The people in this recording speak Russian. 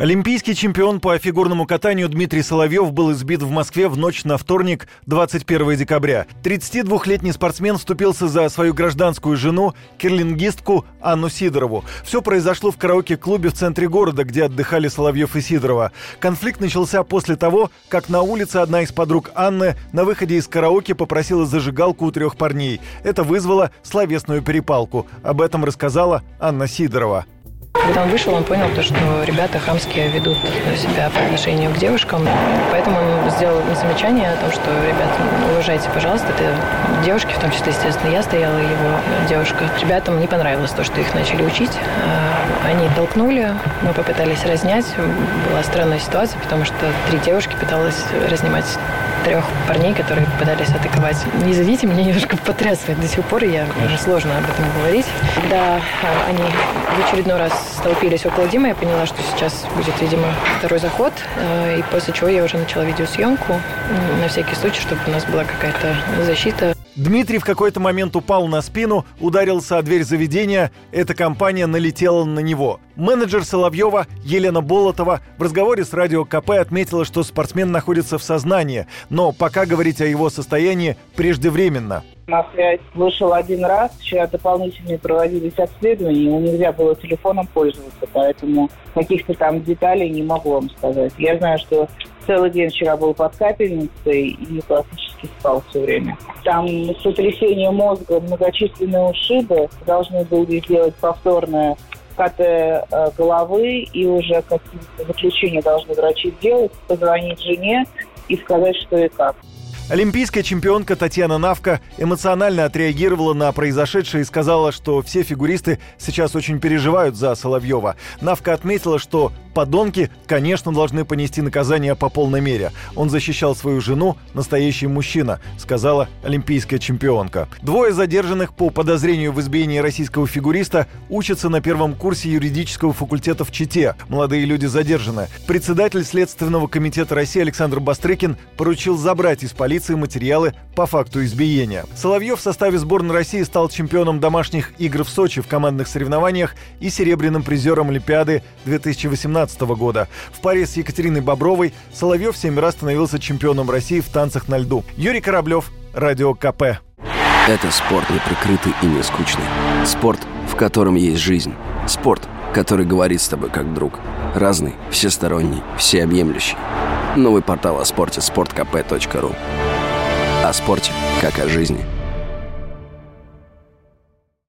Олимпийский чемпион по фигурному катанию Дмитрий Соловьев был избит в Москве в ночь на вторник, 21 декабря. 32-летний спортсмен вступился за свою гражданскую жену, кирлингистку Анну Сидорову. Все произошло в караоке-клубе в центре города, где отдыхали Соловьев и Сидорова. Конфликт начался после того, как на улице одна из подруг Анны на выходе из караоке попросила зажигалку у трех парней. Это вызвало словесную перепалку. Об этом рассказала Анна Сидорова. Когда он вышел, он понял, то, что ребята хамски ведут себя по отношению к девушкам. Поэтому он сделал замечание о том, что, ребят, уважайте, пожалуйста, это девушки, в том числе, естественно, я стояла, его девушка. Ребятам не понравилось то, что их начали учить. А, они толкнули, мы попытались разнять. Была странная ситуация, потому что три девушки пыталась разнимать трех парней, которые пытались атаковать. Не зовите, меня немножко потрясывает до сих пор, и я сложно об этом говорить. Когда а, они в очередной раз столпились около Димы, я поняла, что сейчас будет, видимо, второй заход, а, и после чего я уже начала видеосъемку на всякий случай, чтобы у нас была какая-то защита. Дмитрий в какой-то момент упал на спину, ударился о дверь заведения. Эта компания налетела на него. Менеджер Соловьева Елена Болотова в разговоре с радио КП отметила, что спортсмен находится в сознании, но пока говорить о его состоянии преждевременно. На связь вышел один раз, вчера дополнительные проводились обследования, ему нельзя было телефоном пользоваться, поэтому каких-то там деталей не могу вам сказать. Я знаю, что целый день вчера был под капельницей и практически спал все время. Там сотрясение мозга, многочисленные ушибы, должны были сделать повторное КТ э, головы, и уже какие-то заключения должны врачи сделать, позвонить жене и сказать, что и как. Олимпийская чемпионка Татьяна Навка эмоционально отреагировала на произошедшее и сказала, что все фигуристы сейчас очень переживают за Соловьева. Навка отметила, что подонки, конечно, должны понести наказание по полной мере. Он защищал свою жену, настоящий мужчина, сказала олимпийская чемпионка. Двое задержанных по подозрению в избиении российского фигуриста учатся на первом курсе юридического факультета в Чите. Молодые люди задержаны. Председатель Следственного комитета России Александр Бастрыкин поручил забрать из полиции материалы по факту избиения. Соловьев в составе сборной России стал чемпионом домашних игр в Сочи в командных соревнованиях и серебряным призером Олимпиады 2018 2017 года. В паре с Екатериной Бобровой Соловьев семь раз становился чемпионом России в танцах на льду. Юрий Кораблев, Радио КП. Это спорт не прикрытый и не скучный. Спорт, в котором есть жизнь. Спорт, который говорит с тобой как друг. Разный, всесторонний, всеобъемлющий. Новый портал о спорте – sportkp.ru О спорте, как о жизни –